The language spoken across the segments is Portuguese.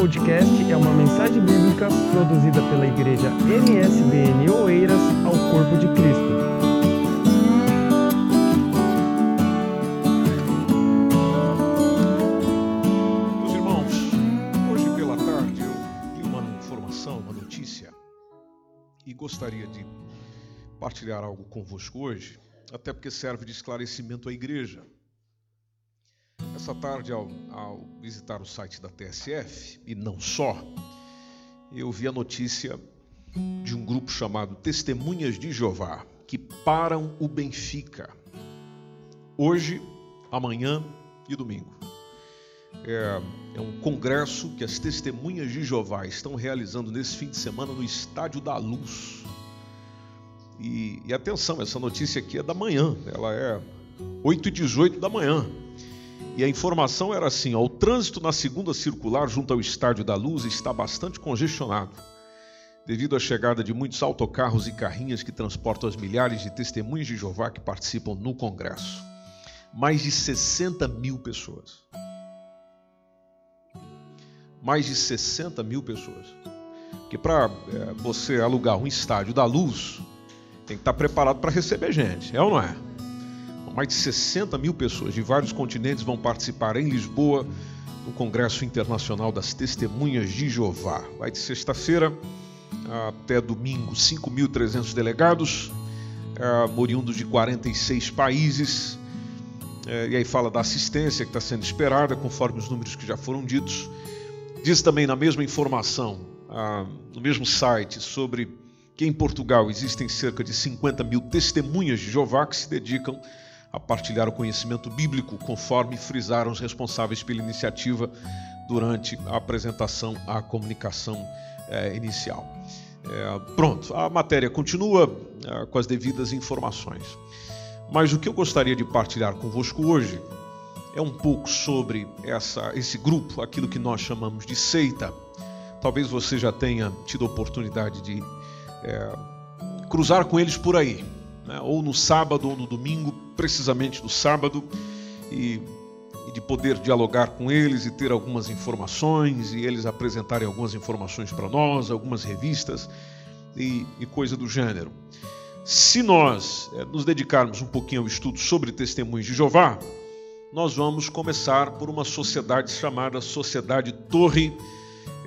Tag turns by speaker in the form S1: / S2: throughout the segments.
S1: podcast é uma mensagem bíblica produzida pela igreja MSBN Oeiras ao Corpo de Cristo.
S2: Meus irmãos, hoje pela tarde eu vi uma informação, uma notícia, e gostaria de partilhar algo convosco hoje, até porque serve de esclarecimento à igreja. Essa tarde, ao, ao, visitar o site da TSF, e não só, eu vi a notícia de um grupo chamado Testemunhas de Jeová, que param o Benfica, hoje, amanhã e domingo. É, é um congresso que as Testemunhas de Jeová estão realizando nesse fim de semana no Estádio da Luz. E, e atenção, essa notícia aqui é da manhã, ela é 8 e 18 da manhã. E a informação era assim: ó, o trânsito na segunda circular junto ao Estádio da Luz está bastante congestionado, devido à chegada de muitos autocarros e carrinhas que transportam as milhares de testemunhas de Jeová que participam no Congresso. Mais de 60 mil pessoas. Mais de 60 mil pessoas. Porque para é, você alugar um estádio da luz, tem que estar preparado para receber gente, é ou não é? Mais de 60 mil pessoas de vários continentes vão participar em Lisboa no Congresso Internacional das Testemunhas de Jeová. Vai de sexta-feira até domingo, 5.300 delegados, é, oriundos de 46 países. É, e aí fala da assistência que está sendo esperada, conforme os números que já foram ditos. Diz também na mesma informação, ah, no mesmo site, sobre que em Portugal existem cerca de 50 mil testemunhas de Jeová que se dedicam partilhar o conhecimento bíblico, conforme frisaram os responsáveis pela iniciativa durante a apresentação à comunicação é, inicial. É, pronto, a matéria continua é, com as devidas informações. Mas o que eu gostaria de partilhar convosco hoje é um pouco sobre essa, esse grupo, aquilo que nós chamamos de seita. Talvez você já tenha tido a oportunidade de cruzar com eles por aí, né? ou no sábado ou no domingo, precisamente no sábado, e, e, de poder dialogar com eles e ter algumas informações, e eles apresentarem algumas informações para nós, algumas revistas e, e, coisa do gênero. Se nós é, nos dedicarmos um pouquinho ao estudo sobre testemunhos de Jeová, nós vamos começar por uma sociedade chamada Sociedade Torre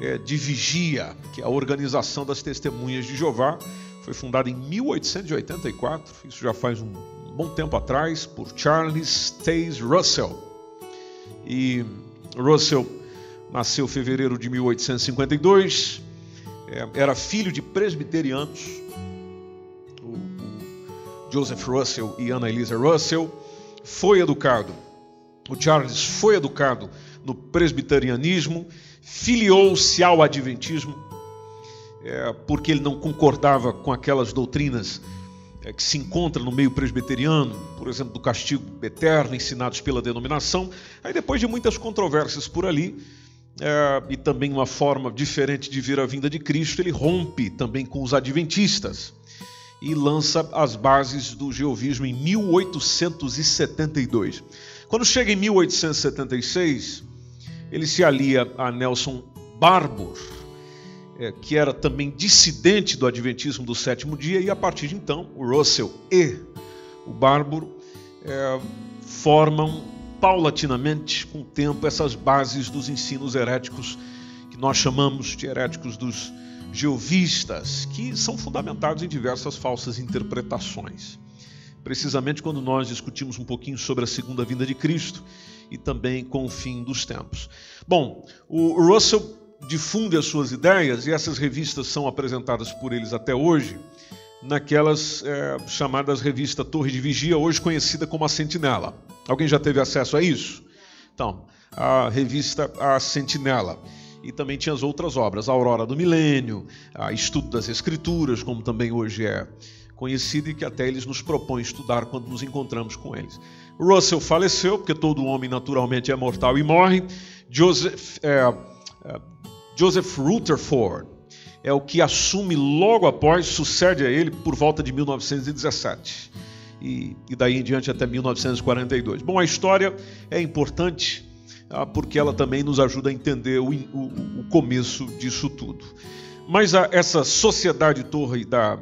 S2: é, de Vigia, que é a organização das testemunhas de Jeová, foi fundada em 1884, isso já faz um bom tempo atrás, por Charles Taze Russell. E Russell nasceu em fevereiro de 1852, é, era filho de presbiterianos, Joseph Russell e Ana Elisa Russell, foi educado, o Charles foi educado no presbiterianismo, filiou-se ao adventismo, é, porque ele não concordava com aquelas doutrinas é, que se encontram no meio presbiteriano, por exemplo, do castigo eterno, ensinados pela denominação. Aí, depois de muitas controvérsias por ali, é, e também uma forma diferente de ver a vinda de Cristo, ele rompe também com os adventistas e lança as bases do geovismo em 1872. Quando chega em 1876, ele se alia a Nelson Barbour, é, que era também dissidente do Adventismo do sétimo dia, e a partir de então, o Russell e o Bárbaro é, formam paulatinamente, com o tempo, essas bases dos ensinos heréticos que nós chamamos de heréticos dos geovistas, que são fundamentados em diversas falsas interpretações. Precisamente quando nós discutimos um pouquinho sobre a segunda vinda de Cristo e também com o fim dos tempos. Bom, o Russell difunde as suas ideias, e essas revistas são apresentadas por eles até hoje, naquelas é, chamadas revista Torre de Vigia, hoje conhecida como a Sentinela. Alguém já teve acesso a isso? Então, a revista A Sentinela. E também tinha as outras obras, a Aurora do Milênio, a Estudo das Escrituras, como também hoje é conhecido e que até eles nos propõem estudar quando nos encontramos com eles. Russell faleceu, porque todo homem naturalmente é mortal e morre. Joseph, é, é, Joseph Rutherford é o que assume logo após, sucede a ele por volta de 1917. E, e daí em diante até 1942. Bom, a história é importante ah, porque ela também nos ajuda a entender o, o, o começo disso tudo. Mas a, essa sociedade torre da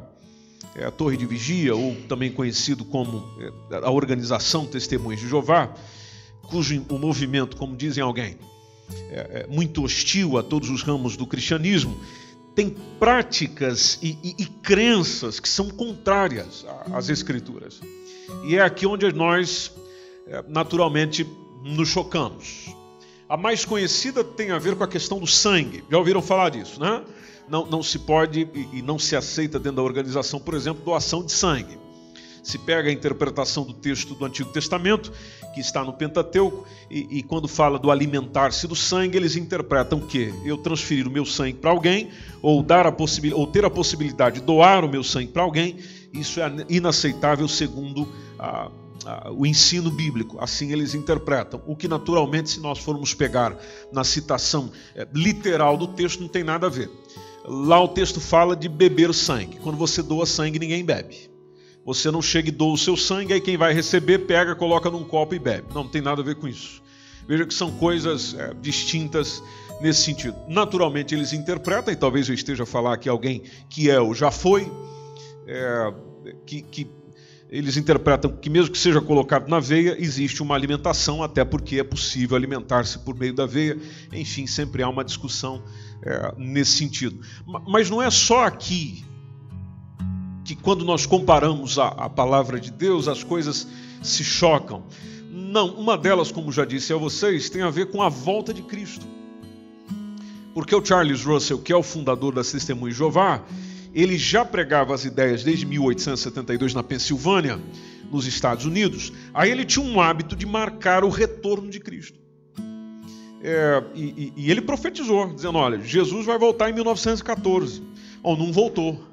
S2: é, Torre de Vigia, ou também conhecido como é, a Organização Testemunhas de Jeová, cujo o movimento, como dizem alguém, é, é muito hostil a todos os ramos do cristianismo, tem práticas e, e, e crenças que são contrárias às Escrituras. E é aqui onde nós, é, naturalmente, nos chocamos. A mais conhecida tem a ver com a questão do sangue. Já ouviram falar disso, né? Não, não se pode e não se aceita dentro da organização, por exemplo, doação de sangue se pega a interpretação do texto do Antigo Testamento, que está no Pentateuco, e, e quando fala do alimentar-se do sangue, eles interpretam que eu transferir o meu sangue para alguém, ou, dar a ou ter a possibilidade de doar o meu sangue para alguém, isso é inaceitável segundo a, o ensino bíblico. Assim eles interpretam. O que, naturalmente, se nós formos pegar na citação é, literal do texto, não tem nada a ver. Lá o texto fala de beber sangue. Quando você doa sangue, ninguém bebe. Você não chega e doa o seu sangue, aí quem vai receber pega, coloca num copo e bebe. Não, não tem nada a ver com isso. Veja que são coisas é, distintas nesse sentido. Naturalmente eles interpretam, e talvez eu esteja a falar aqui alguém que é ou já foi, é, que, que eles interpretam que mesmo que seja colocado na veia, existe uma alimentação, até porque é possível alimentar-se por meio da veia. Enfim, sempre há uma discussão é, nesse sentido. Mas não é só aqui que quando nós comparamos a, a palavra de Deus, as coisas se chocam. Não, uma delas, como já disse a vocês, tem a ver com a volta de Cristo. Porque o Charles Russell, que é o fundador das Testemunhas de Jeová, ele já pregava as ideias desde 1872 na Pensilvânia, nos Estados Unidos. Aí ele tinha um hábito de marcar o retorno de Cristo. É, e, e, ele profetizou, dizendo: Olha, Jesus vai voltar em 1914. Ou não voltou.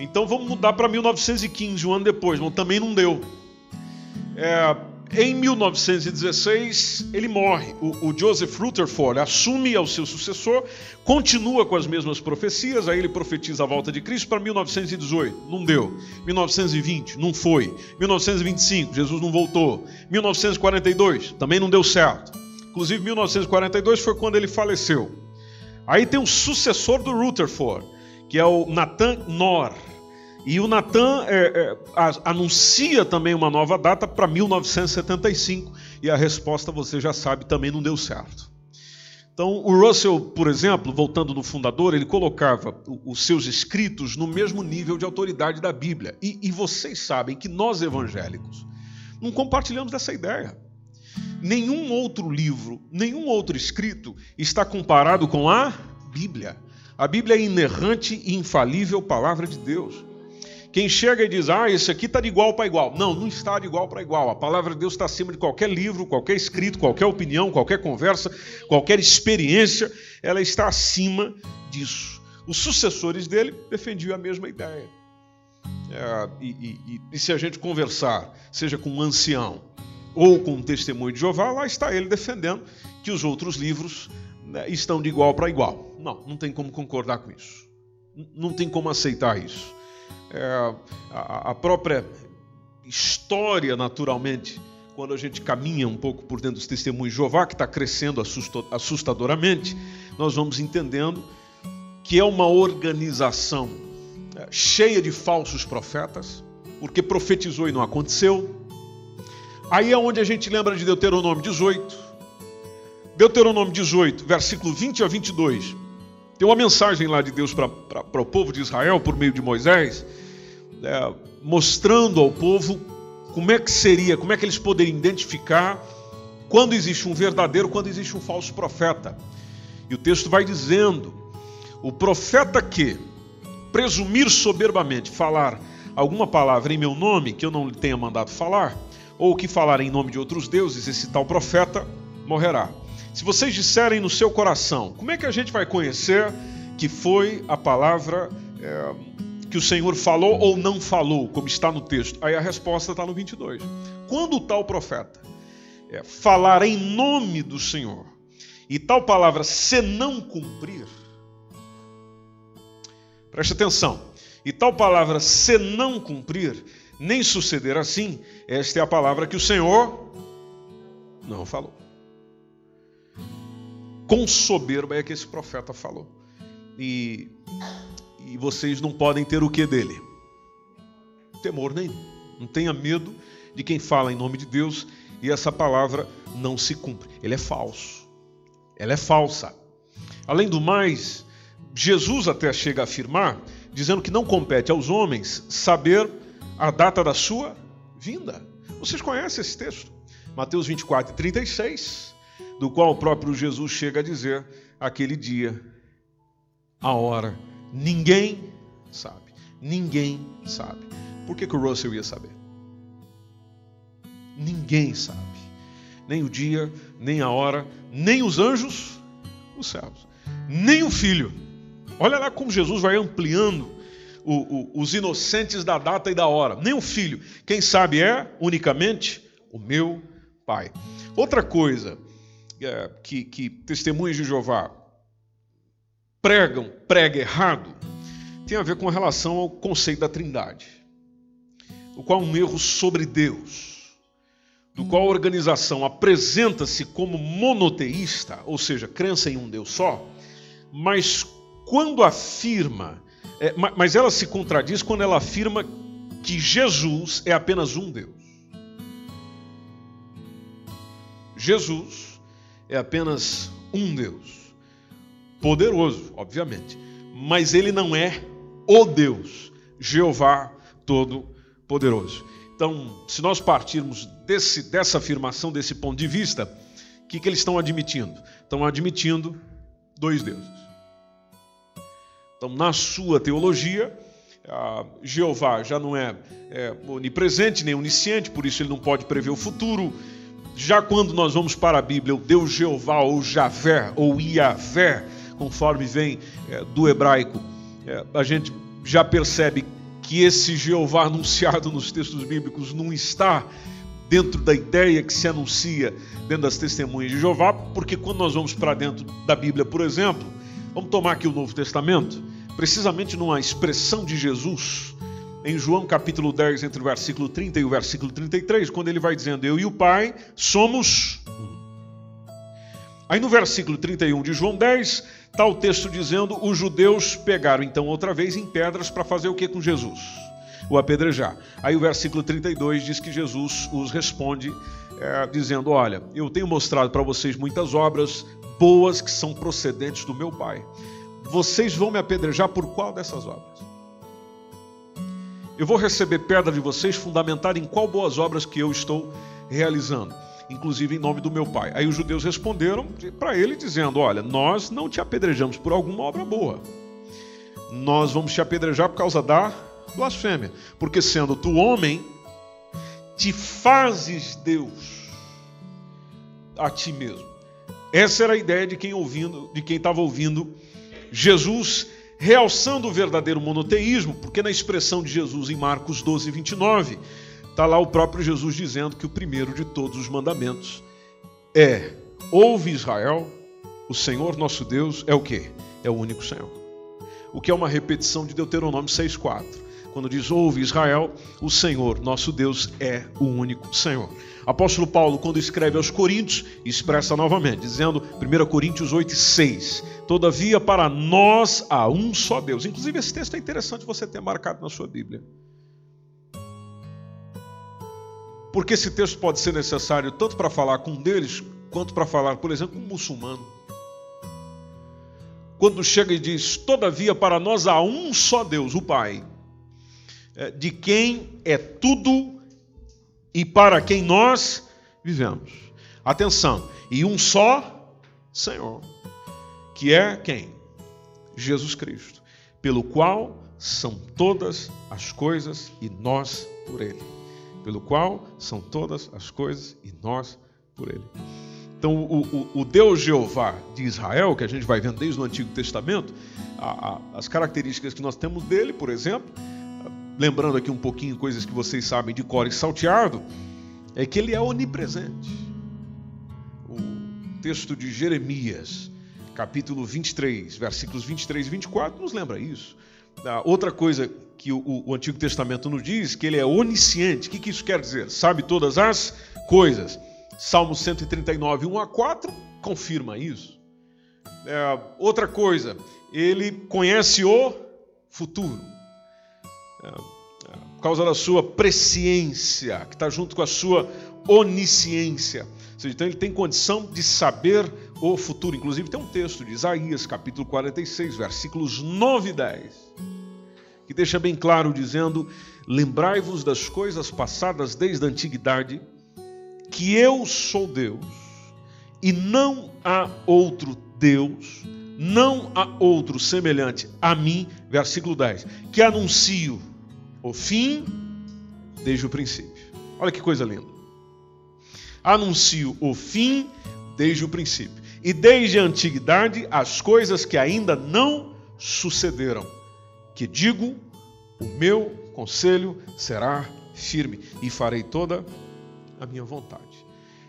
S2: Então vamos mudar para 1915, um ano depois, mas também não deu. É, em 1916, ele morre. O, o, Joseph Rutherford assume ao seu sucessor, continua com as mesmas profecias, aí ele profetiza a volta de Cristo para 1918, não deu. 1920, não foi. 1925, Jesus não voltou. 1942, também não deu certo. Inclusive, 1942 foi quando ele faleceu. Aí tem um sucessor do Rutherford, que é o Nathan Knorr. E o Natan é, é, anuncia também uma nova data para 1975, e a resposta você já sabe, também não deu certo. Então, o Russell, por exemplo, voltando no fundador, ele colocava os seus escritos no mesmo nível de autoridade da Bíblia. E, e vocês sabem que nós evangélicos não compartilhamos dessa ideia. Nenhum outro livro, nenhum outro escrito está comparado com a Bíblia. A Bíblia é inerrante e infalível palavra de Deus. Quem chega e diz, ah, esse aqui está de igual para igual. Não, não está de igual para igual. A palavra de Deus está acima de qualquer livro, qualquer escrito, qualquer opinião, qualquer conversa, qualquer experiência. Ela está acima disso. Os sucessores dele defendiam a mesma ideia. É, e, e, e se a gente conversar, seja com um ancião ou com um testemunho de Jeová, lá está ele defendendo que os outros livros né, estão de igual para igual. Não, não tem como concordar com isso. Não tem como aceitar isso é, a, a própria história, naturalmente, quando a gente caminha um pouco por dentro dos testemunhos de Jeová, que está crescendo assustadoramente, nós vamos entendendo que é uma organização é, cheia de falsos profetas, porque profetizou e não aconteceu. Aí é onde a gente lembra de Deuteronômio 18. Deuteronômio 18, versículo 20 a 22. Tem uma mensagem lá de Deus para o povo de Israel por meio de Moisés é, mostrando ao povo como é que seria, como é que eles poderiam identificar quando existe um verdadeiro, quando existe um falso profeta. E o texto vai dizendo: o profeta que presumir soberbamente falar alguma palavra em meu nome que eu não lhe tenha mandado falar, ou que falar em nome de outros deuses, esse tal profeta morrerá. Se vocês disserem no seu coração, como é que a gente vai conhecer que foi a palavra é, que o Senhor falou ou não falou, como está no texto? Aí a resposta está no 22. Quando o tal profeta é, falar em nome do Senhor e tal palavra se não cumprir, preste atenção, e tal palavra se não cumprir, nem suceder assim, esta é a palavra que o Senhor não falou. com soberba é que esse profeta falou. E, e vocês não podem ter o que dele? Temor nenhum. Não tenha medo de quem fala em nome de Deus e essa palavra não se cumpre. Ele é falso. Ela é falsa. Além do mais, Jesus até chega a afirmar, dizendo que não compete aos homens saber a data da sua vinda. Vocês conhecem esse texto? Mateus 24 e 36, do qual o próprio Jesus chega a dizer: aquele dia, a hora, ninguém sabe. Ninguém sabe. Por que, que o Russell ia saber? Ninguém sabe. Nem o dia, nem a hora, nem os anjos dos céus, nem o filho. Olha lá como Jesus vai ampliando o, o, os inocentes da data e da hora. Nem o filho. Quem sabe é unicamente o meu Pai. Outra coisa é, que, que testemunhas de Jeová pregam, prega errado, tem a ver com relação ao conceito da Trindade, o qual é um erro sobre Deus, do qual a organização apresenta-se como monoteísta, ou seja, crença em um Deus só, mas quando afirma, é, mas ela se contradiz quando ela afirma que Jesus é apenas um Deus. Jesus é apenas um Deus, poderoso, obviamente, mas ele não é o Deus, Jeová Todo-Poderoso. Então, se nós partirmos desse, dessa afirmação, desse ponto de vista, o que, que eles estão admitindo? Estão admitindo dois deuses. Então, na sua teologia, Jeová já não é, é onipresente nem onisciente, por isso ele não pode prever o futuro. Já quando nós vamos para a Bíblia, o Deus Jeová ou Javé ou Iavé, conforme vem é, do hebraico, é, a gente já percebe que esse Jeová anunciado nos textos bíblicos não está dentro da ideia que se anuncia dentro das testemunhas de Jeová, porque quando nós vamos para dentro da Bíblia, por exemplo, vamos tomar aqui o Novo Testamento, precisamente numa expressão de Jesus, em João capítulo 10, entre o versículo 30 e o versículo 33, quando ele vai dizendo: Eu e o Pai somos um. Aí no versículo 31 de João 10, está o texto dizendo: Os judeus pegaram então outra vez em pedras para fazer o que com Jesus? O apedrejar. Aí o versículo 32 diz que Jesus os responde, é, dizendo: Olha, eu tenho mostrado para vocês muitas obras boas que são procedentes do meu Pai. Vocês vão me apedrejar por qual dessas obras? Eu vou receber pedra de vocês fundamentada em qual boas obras que eu estou realizando, inclusive em nome do meu Pai. Aí os judeus responderam para ele dizendo: Olha, nós não te apedrejamos por alguma obra boa. Nós vamos te apedrejar por causa da blasfêmia, porque sendo tu homem, te fazes Deus a ti mesmo. Essa era a ideia de quem ouvindo, de quem estava ouvindo Jesus realçando o verdadeiro monoteísmo, porque na expressão de Jesus em Marcos 12, 29, está lá o próprio Jesus dizendo que o primeiro de todos os mandamentos é: ouve Israel, o Senhor nosso Deus é o que? É o único Senhor. O que é uma repetição de Deuteronômio 6,4. Quando diz ouve Israel, o Senhor nosso Deus é o único Senhor. Apóstolo Paulo, quando escreve aos Coríntios, expressa novamente, dizendo 1 Coríntios 8, 6: Todavia, para nós há um só Deus. Inclusive, esse texto é interessante você ter marcado na sua Bíblia. Porque esse texto pode ser necessário tanto para falar com um deles, quanto para falar, por exemplo, com um muçulmano. Quando chega e diz: Todavia, para nós há um só Deus, o Pai, é, de quem é tudo e para quem nós vivemos. Atenção, e um só Senhor, que é quem? Jesus Cristo, pelo qual são todas as coisas e nós por Ele. Pelo qual são todas as coisas e nós por Ele. Então, o, o, o, Deus Jeová de Israel, que a gente vai vendo desde o Antigo Testamento, a, a, as características que nós temos dele, por exemplo, lembrando aqui um pouquinho coisas que vocês sabem de cor e salteado, é que ele é onipresente. O texto de Jeremias, capítulo 23, versículos 23 e 24, nos lembra isso. outra coisa que o, o, Antigo Testamento nos diz, que ele é onisciente. O que, que isso quer dizer? Sabe todas as coisas. Salmo 139, 1 a 4, confirma isso. É, outra coisa, ele conhece o futuro. É, é, por causa da sua presciência, que está junto com a sua onisciência. Seja, então ele tem condição de saber o futuro. Inclusive tem um texto de Isaías, capítulo 46, versículos 9 e 10, que deixa bem claro dizendo: Lembrai-vos das coisas passadas desde a antiguidade, que eu sou Deus, e não há outro Deus, não há outro semelhante a mim, versículo 10, que anuncio o fim desde o princípio. Olha que coisa linda. Anuncio o fim desde o princípio. E desde a antiguidade as coisas que ainda não sucederam. Que digo, o meu conselho será firme e farei toda a minha vontade.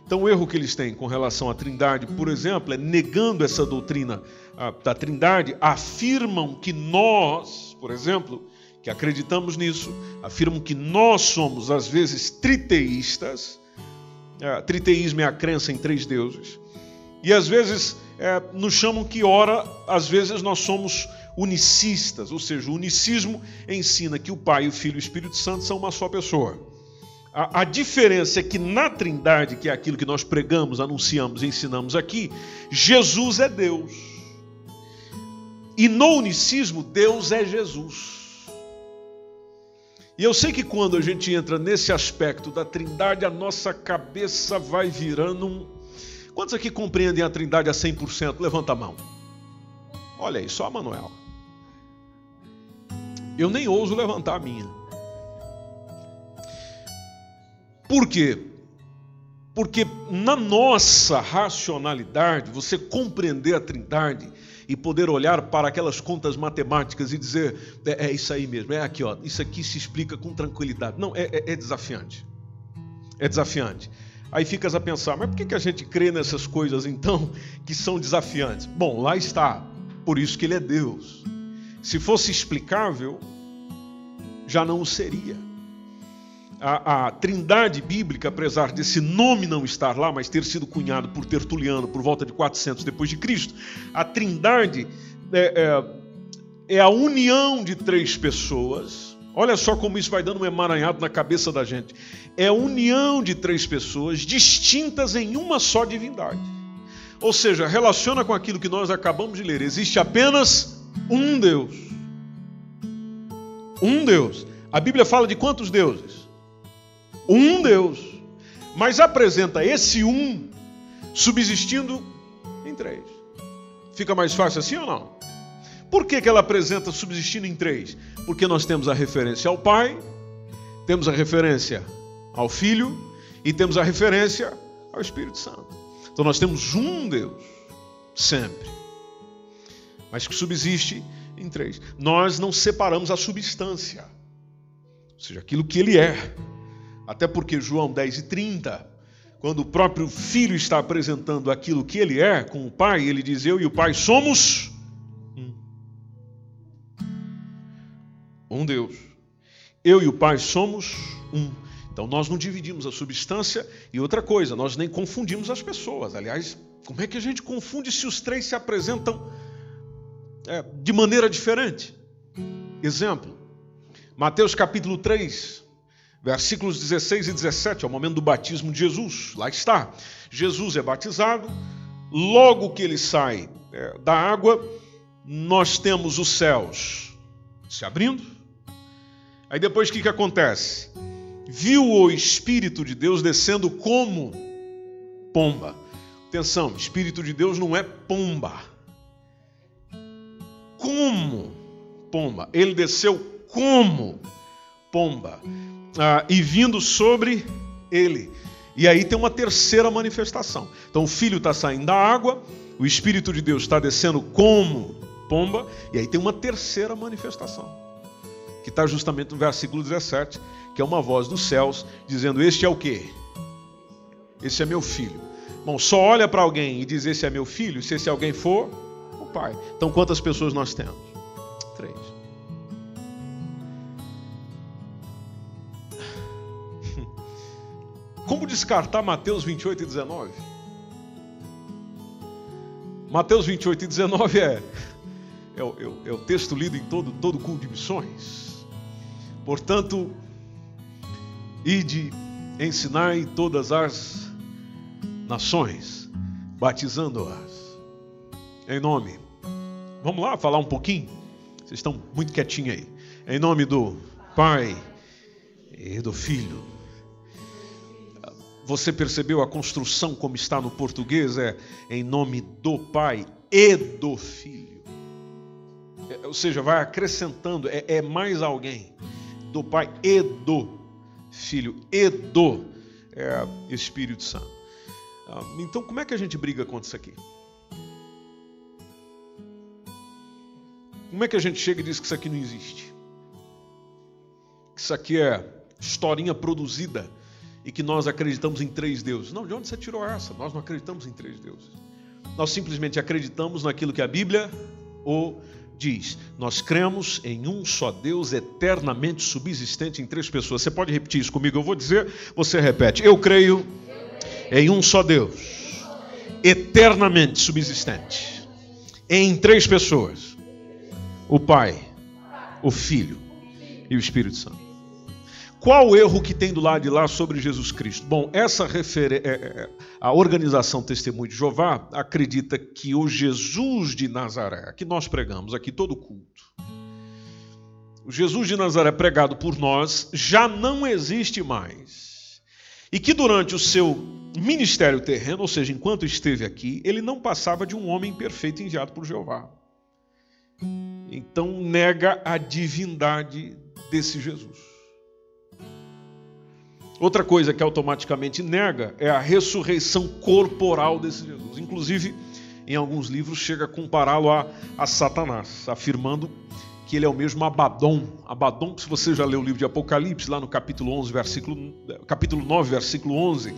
S2: Então, o erro que eles têm com relação à Trindade, por exemplo, é negando essa doutrina ah, da Trindade, afirmam que nós, por exemplo, que acreditamos nisso, afirmam que nós somos, às vezes, triteístas. É, triteísmo é a crença em três deuses. E às vezes é, nos chamam que, ora, às vezes nós somos unicistas, ou seja, o unicismo ensina que o Pai, o Filho e o Espírito Santo são uma só pessoa. A, a, diferença é que na Trindade, que é aquilo que nós pregamos, anunciamos e ensinamos aqui, Jesus é Deus. E no unicismo, Deus é Jesus. E eu sei que quando a gente entra nesse aspecto da Trindade, a nossa cabeça vai virando um. Quantos aqui compreendem a Trindade a 100%? Levanta a mão. Olha aí, só a Manuela. Eu nem ouso levantar a minha. Por quê? Porque na nossa racionalidade, você compreender a Trindade e poder olhar para aquelas contas matemáticas e dizer: é, é isso aí mesmo, é aqui, ó, isso aqui se explica com tranquilidade. Não, é, é, é desafiante. É desafiante. Aí ficas a pensar, mas por que, que a gente crê nessas coisas então que são desafiantes? Bom, lá está. Por isso que ele é Deus. Se fosse explicável, já não o seria. A, a, trindade bíblica, apesar desse nome não estar lá, mas ter sido cunhado por Tertuliano por volta de 400 depois de Cristo, a trindade é, é, é a união de três pessoas. Olha só como isso vai dando um emaranhado na cabeça da gente. É a união de três pessoas distintas em uma só divindade. Ou seja, relaciona com aquilo que nós acabamos de ler. Existe apenas um Deus. Um Deus. A Bíblia fala de quantos deuses? Um Deus. Mas apresenta esse um subsistindo em três. Fica mais fácil assim ou não? Por que, que ela apresenta subsistindo em três? Porque nós temos a referência ao Pai, temos a referência ao Filho e temos a referência ao Espírito Santo. Então nós temos um Deus, sempre, mas que subsiste em três. Nós não separamos a substância, ou seja, aquilo que ele é. Até porque João 10 e 30, quando o próprio filho está apresentando aquilo que ele é com o pai, ele diz: Eu e o pai somos um. Um Deus. Eu e o pai somos um. Então nós não dividimos a substância e outra coisa, nós nem confundimos as pessoas. Aliás, como é que a gente confunde se os três se apresentam é, de maneira diferente? Exemplo, Mateus capítulo 3, versículos 16 e 17, é o momento do batismo de Jesus. Lá está. Jesus é batizado, logo que ele sai é, da água, nós temos os céus se abrindo. Aí depois o que, que acontece? Viu o Espírito de Deus descendo como pomba. Atenção, Espírito de Deus não é pomba. Como pomba. Ele desceu como pomba ah, e vindo sobre ele. E aí tem uma terceira manifestação. Então o filho está saindo da água, o Espírito de Deus está descendo como pomba, e aí tem uma terceira manifestação, que está justamente no versículo 17, que é uma voz dos céus dizendo: Este é o quê? Esse é meu filho. Bom, só olha para alguém e diz: Esse é meu filho, se esse alguém for pai. Então quantas pessoas nós temos? Três. Como descartar Mateus 28 e 19? Mateus 28 e 19 é, é, o, é, é o texto lido em todo, todo culto de missões. Portanto, ide, ensinai todas as nações, batizando-as em nome. Vamos lá falar um pouquinho? Vocês estão muito quietinhos aí. Em nome do Pai e do Filho. Você percebeu a construção como está no português? É em nome do Pai e do Filho. É, ou seja, vai acrescentando, é, é mais alguém. Do Pai e do Filho e do é, Espírito Santo. Ah, então, como é que a gente briga contra isso aqui? Como é que a gente chega e diz que isso aqui não existe? Que isso aqui é historinha produzida e que nós acreditamos em três deuses. Não, de onde você tirou essa? Nós não acreditamos em três deuses. Nós simplesmente acreditamos naquilo que a Bíblia diz. Nós cremos em um só Deus eternamente subsistente em três pessoas. Você pode repetir isso comigo? Eu vou dizer, você repete. Eu creio em um só Deus, eternamente subsistente, em três pessoas o Pai, o Filho e o Espírito Santo. Qual o erro que tem do lado de lá sobre Jesus Cristo? Bom, essa refer... É, é, a organização Testemunho de Jeová acredita que o Jesus de Nazaré, que nós pregamos aqui todo culto, o Jesus de Nazaré pregado por nós já não existe mais. E que durante o seu ministério terreno, ou seja, enquanto esteve aqui, ele não passava de um homem perfeito enviado por Jeová. Então nega a divindade desse Jesus. Outra coisa que automaticamente nega é a ressurreição corporal desse Jesus. Inclusive, em alguns livros, chega a compará-lo a, a Satanás, afirmando que ele é o mesmo Abaddon. Abaddon, se você já leu o livro de Apocalipse, lá no capítulo 11, versículo, capítulo 9, versículo 11,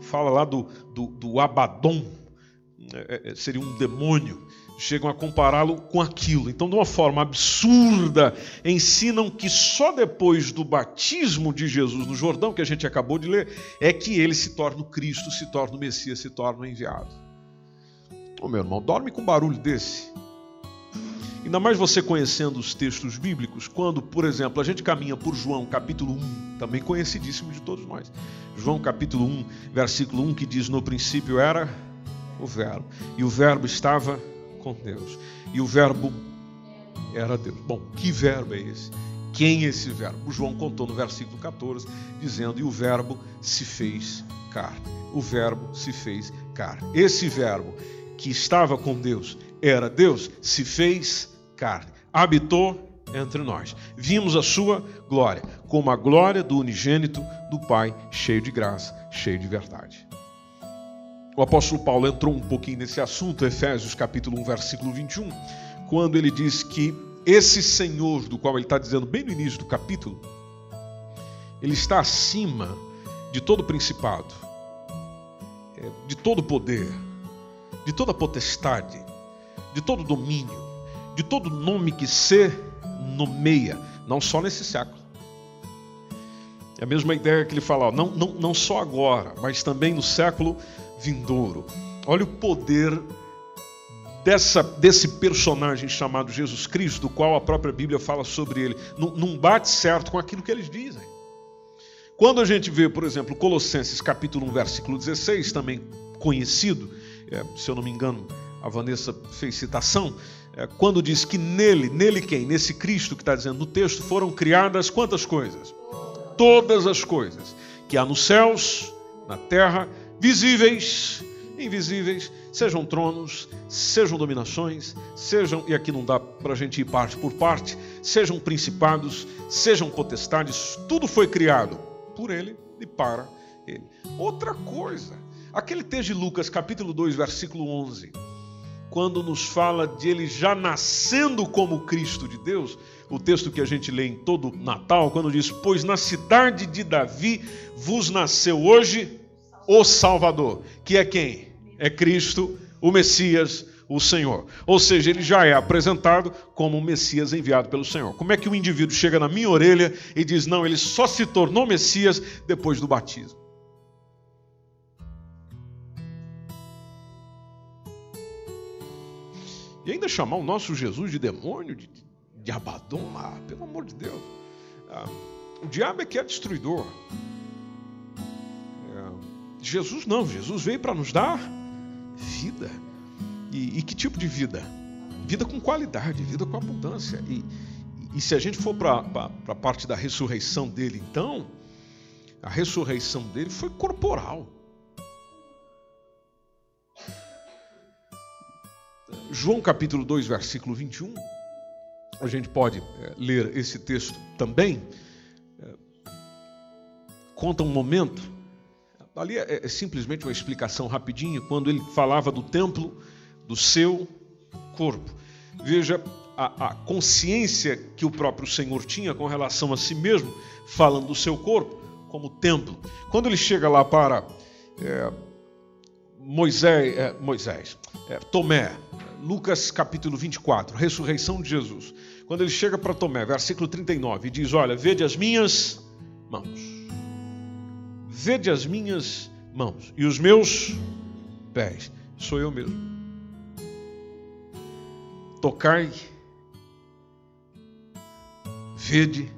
S2: fala lá do, do, do Abaddon, é, é, seria um demônio chegam a compará-lo com aquilo. Então, de uma forma absurda, ensinam que só depois do batismo de Jesus no Jordão, que a gente acabou de ler, é que ele se torna o Cristo, se torna o Messias, se torna o enviado. Ô oh, meu irmão, dorme com um barulho desse. Ainda mais você conhecendo os textos bíblicos, quando, por exemplo, a gente caminha por João capítulo 1, também conhecidíssimo de todos nós. João capítulo 1, versículo 1, que diz: No princípio era o Verbo, e o Verbo estava com Deus. E o verbo era Deus. Bom, que verbo é esse? Quem é esse verbo? João contou no versículo 14, dizendo: E o verbo se fez carne. O verbo se fez carne. Esse verbo que estava com Deus era Deus, se fez carne. Habitou entre nós. Vimos a sua glória, como a glória do unigênito do Pai, cheio de graça, cheio de verdade. O apóstolo Paulo entrou um pouquinho nesse assunto, Efésios capítulo 1, versículo 21, quando ele diz que esse Senhor, do qual ele está dizendo bem no início do capítulo, ele está acima de todo principado, é, de todo poder, de toda potestade, de todo domínio, de todo nome que se nomeia, não só nesse século. É a mesma ideia que ele fala, não, não, não só agora, mas também no século vindouro. Olha o poder dessa, desse personagem chamado Jesus Cristo, do qual a própria Bíblia fala sobre ele. Não, bate certo com aquilo que eles dizem. Quando a gente vê, por exemplo, Colossenses capítulo 1, versículo 16, também conhecido, é, se eu não me engano, a Vanessa fez citação, é, quando diz que nele, nele quem? Nesse Cristo que está dizendo no texto, foram criadas quantas coisas? Todas as coisas que há nos céus, na terra visíveis, invisíveis, sejam tronos, sejam dominações, sejam, e aqui não dá para a gente ir parte por parte, sejam principados, sejam potestades, tudo foi criado por Ele e para Ele. Outra coisa, aquele texto de Lucas, capítulo 2, versículo 11, quando nos fala de ele já nascendo como Cristo de Deus, o texto que a gente lê em todo Natal, quando diz: Pois na cidade de Davi vos nasceu hoje o Salvador, que é quem? É Cristo, o Messias, o Senhor. Ou seja, ele já é apresentado como o Messias enviado pelo Senhor. Como é que o indivíduo chega na minha orelha e diz: não, ele só se tornou Messias depois do batismo? E ainda chamar o nosso Jesus de demônio, de, de Abaddon, ah, pelo amor de Deus. Ah, o diabo é que é destruidor. Jesus não, Jesus veio para nos dar vida. E, e, que tipo de vida? Vida com qualidade, vida com abundância. E, e se a gente for para a parte da ressurreição dele, então, a ressurreição dele foi corporal. João capítulo 2, versículo 21, a gente pode é, ler esse texto também. É, conta um momento, ali é, é simplesmente uma explicação rapidinha, quando ele falava do templo do seu corpo. Veja a, a, consciência que o próprio Senhor tinha com relação a si mesmo, falando do seu corpo como templo. Quando ele chega lá para é, Moisés, é, Moisés é, Tomé, Lucas capítulo 24, ressurreição de Jesus. Quando ele chega para Tomé, versículo 39, e diz: Olha, vede as minhas mãos, vede as minhas mãos e os meus pés, sou eu mesmo. Tocai, vede.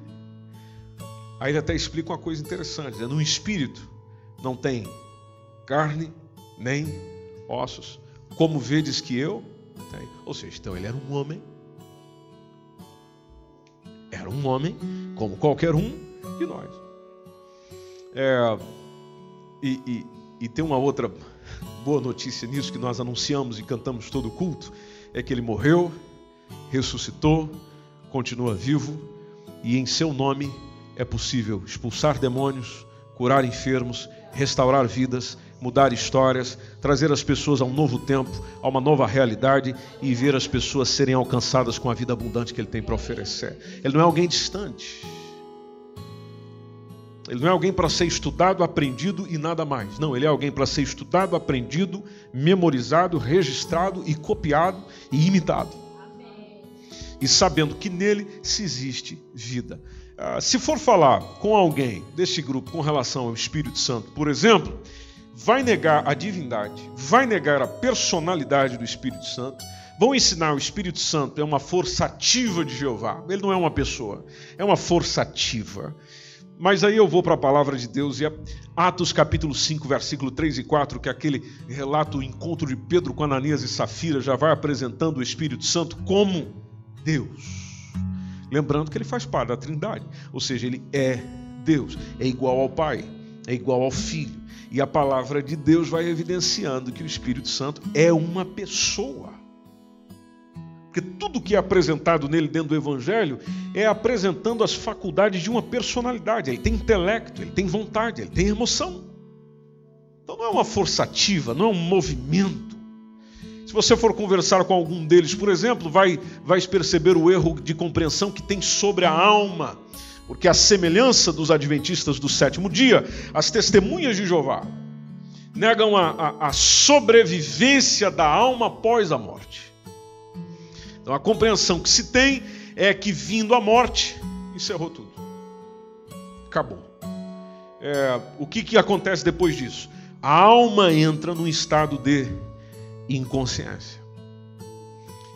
S2: Aí ele até explica uma coisa interessante: né? no espírito não tem carne nem ossos, como vedes que eu ou seja, então ele era um homem. Era um homem, como qualquer um de nós. É, e, e, e tem uma outra boa notícia nisso que nós anunciamos e cantamos todo o culto: é que ele morreu, ressuscitou, continua vivo e em seu nome é possível expulsar demônios, curar enfermos, restaurar vidas mudar histórias, trazer as pessoas a um novo tempo, a uma nova realidade e ver as pessoas serem alcançadas com a vida abundante que Ele tem para oferecer. Ele não é alguém distante. Ele não é alguém para ser estudado, aprendido e nada mais. Não, ele é alguém para ser estudado, aprendido, memorizado, registrado e copiado e imitado. E sabendo que nele se existe vida. Ah, se for falar com alguém deste grupo com relação ao Espírito Santo, por exemplo, vai negar a divindade, vai negar a personalidade do Espírito Santo, vão ensinar o Espírito Santo é uma força ativa de Jeová. Ele não é uma pessoa, é uma força ativa. Mas aí eu vou para a palavra de Deus e é Atos capítulo 5, versículo 3 e 4, que é aquele relato o encontro de Pedro com Ananias e Safira já vai apresentando o Espírito Santo como Deus. Lembrando que ele faz parte da Trindade, ou seja, ele é Deus, é igual ao Pai, é igual ao Filho e a palavra de Deus vai evidenciando que o Espírito Santo é uma pessoa. Porque tudo que é apresentado nele dentro do Evangelho é apresentando as faculdades de uma personalidade. Ele tem intelecto, ele tem vontade, ele tem emoção. Então não é uma força ativa, não é um movimento. Se você for conversar com algum deles, por exemplo, vai, vai perceber o erro de compreensão que tem sobre a alma porque a semelhança dos adventistas do sétimo dia, as testemunhas de Jeová negam a, a, a sobrevivência da alma após a morte. Então a compreensão que se tem é que vindo a morte, encerrou tudo. Acabou. É, o que, que acontece depois disso? A alma entra num estado de inconsciência.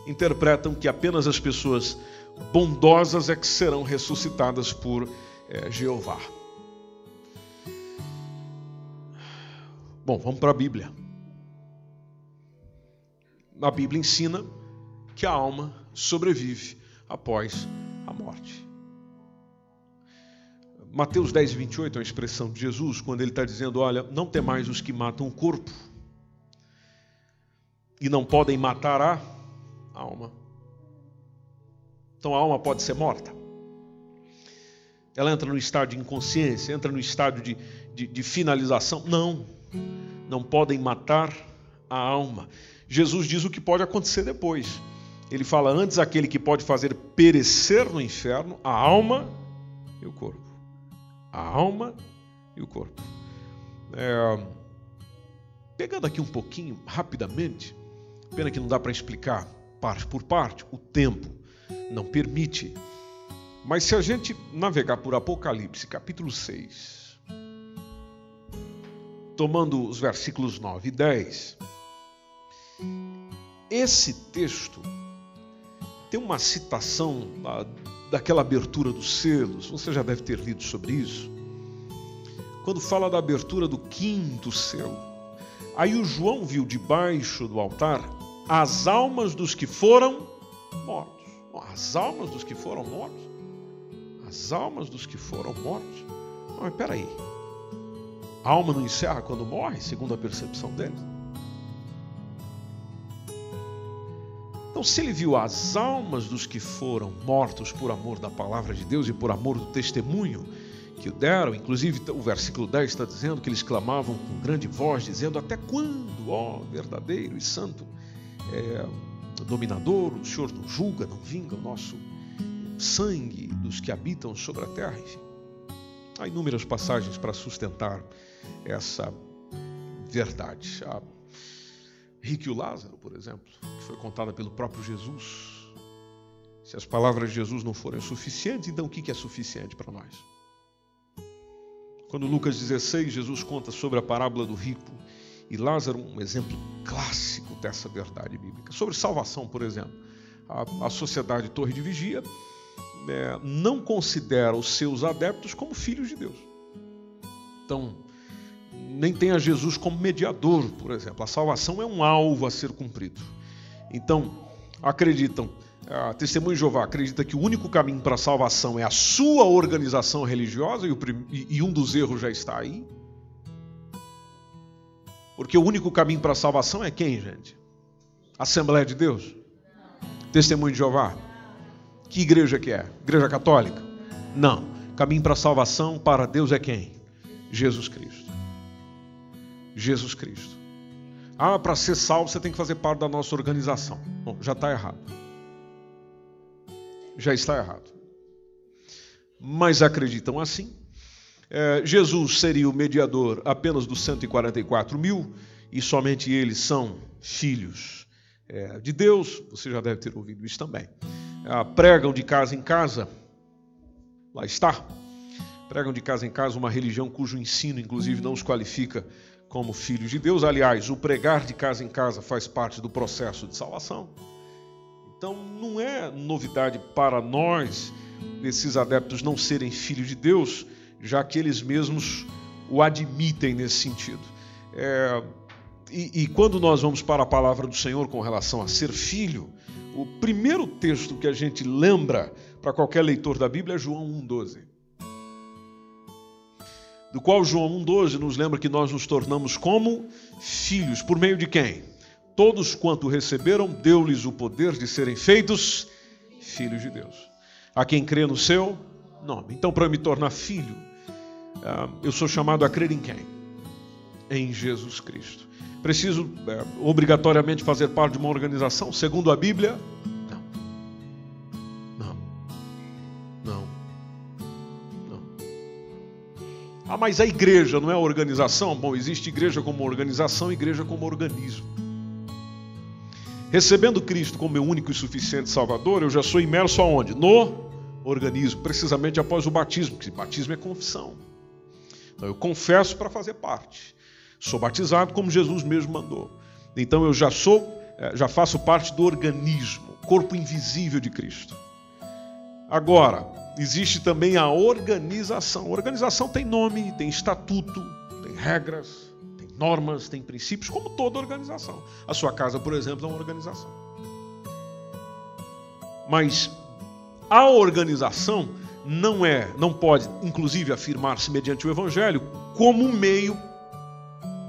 S2: Interpretam que apenas as pessoas bondosas é que serão ressuscitadas por é, Jeová. Bom, vamos para a Bíblia. A Bíblia ensina que a alma sobrevive após a morte. Mateus 10, 28 é uma expressão de Jesus, quando ele está dizendo: Olha, não tem mais os que matam o corpo e não podem matar a alma. Então a alma pode ser morta. Ela entra no estado de inconsciência, entra no estado de, de, de finalização. Não, não podem matar a alma. Jesus diz o que pode acontecer depois. Ele fala: antes aquele que pode fazer perecer no inferno a alma e o corpo. A alma e o corpo. É... Pegando aqui um pouquinho, rapidamente, pena que não dá para explicar parte por parte, o tempo não permite. Mas se a gente navegar por Apocalipse, capítulo 6, tomando os versículos 9 e 10, esse texto tem uma citação daquela abertura dos selos, você já deve ter lido sobre isso. Quando fala da abertura do quinto selo, aí o João viu debaixo do altar as almas dos que foram mortos. As almas dos que foram mortos? As almas dos que foram mortos? Mas peraí. A alma não encerra quando morre, segundo a percepção deles? Então, se ele viu as almas dos que foram mortos por amor da palavra de Deus e por amor do testemunho que o deram, inclusive o versículo 10 está dizendo que eles clamavam com grande voz, dizendo: Até quando, ó verdadeiro e santo é, dominador, o Senhor não julga, não vinga o nosso sangue dos que habitam sobre a terra? Enfim, há inúmeras passagens para sustentar essa verdade. A Rico o Lázaro, por exemplo, que foi contada pelo próprio Jesus. Se as palavras de Jesus não forem suficientes, então o que é suficiente para nós? Quando Lucas 16, Jesus conta sobre a parábola do rico e Lázaro, um exemplo clássico dessa verdade bíblica. Sobre salvação, por exemplo, a, a sociedade Torre de Vigia é, não considera os seus adeptos como filhos de Deus. Então, nem tem a Jesus como mediador, por exemplo. A salvação é um alvo a ser cumprido. Então, acreditam, a Testemunha de Jeová acredita que o único caminho para a salvação é a sua organização religiosa, e, um dos erros já está aí. Porque o único caminho para a salvação é quem, gente? Assembleia de Deus? Testemunho de Jeová? Que igreja que é? Igreja católica? Não. Caminho para a salvação para Deus é quem? Jesus Cristo. Jesus Cristo. Ah, para ser salvo você tem que fazer parte da nossa organização. Bom, já está errado. Já está errado. Mas acreditam assim. É, Jesus seria o mediador apenas dos 144 mil e somente eles são filhos é, de Deus. Você já deve ter ouvido isso também. Ah, pregam de casa em casa. Lá está. Pregam de casa em casa uma religião cujo ensino, inclusive, não os qualifica como filhos de Deus. Aliás, o pregar de casa em casa faz parte do processo de salvação. Então, não é novidade para nós, esses adeptos, não serem filhos de Deus, já que eles mesmos o admitem nesse sentido. É, e, e quando nós vamos para a palavra do Senhor com relação a ser filho, o primeiro texto que a gente lembra para qualquer leitor da Bíblia é João 1,12 do qual João 1,12 nos lembra que nós nos tornamos como filhos, por meio de quem? Todos quanto receberam, deu-lhes o poder de serem feitos filhos de Deus. A quem crê no seu nome. Então, para me tornar filho, ah, eu sou chamado a crer em quem? Em Jesus Cristo. Preciso é, obrigatoriamente fazer parte de uma organização, segundo a Bíblia? Ah, mas a igreja não é organização? Bom, existe igreja como organização, igreja como organismo. Recebendo Cristo como meu único e suficiente Salvador, eu já sou imerso aonde? No organismo, precisamente após o batismo, porque batismo é confissão. Então eu confesso para fazer parte. Sou batizado como Jesus mesmo mandou. Então eu já sou, eh, já faço parte do organismo, corpo invisível de Cristo. Agora, existe também a organização. A organização tem nome, tem estatuto, tem regras, tem normas, tem princípios, como toda organização. A sua casa, por exemplo, é uma organização. Mas a organização não é, não pode, inclusive, afirmar-se mediante o evangelho como um meio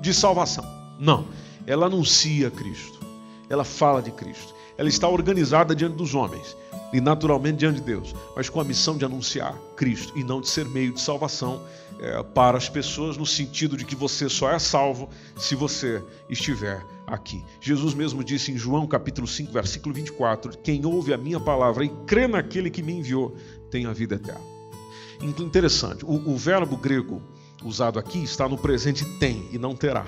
S2: de salvação. Não, ela anuncia Cristo. Ela fala de Cristo. Ela está organizada diante dos homens e naturalmente diante de Deus, mas com a missão de anunciar Cristo e não de ser meio de salvação é, para as pessoas, no sentido de que você só é salvo se você estiver aqui. Jesus mesmo disse em João capítulo 5, versículo 24: Quem ouve a minha palavra e crê naquele que me enviou tem a vida eterna. Interessante, o, o verbo grego usado aqui está no presente tem e não terá.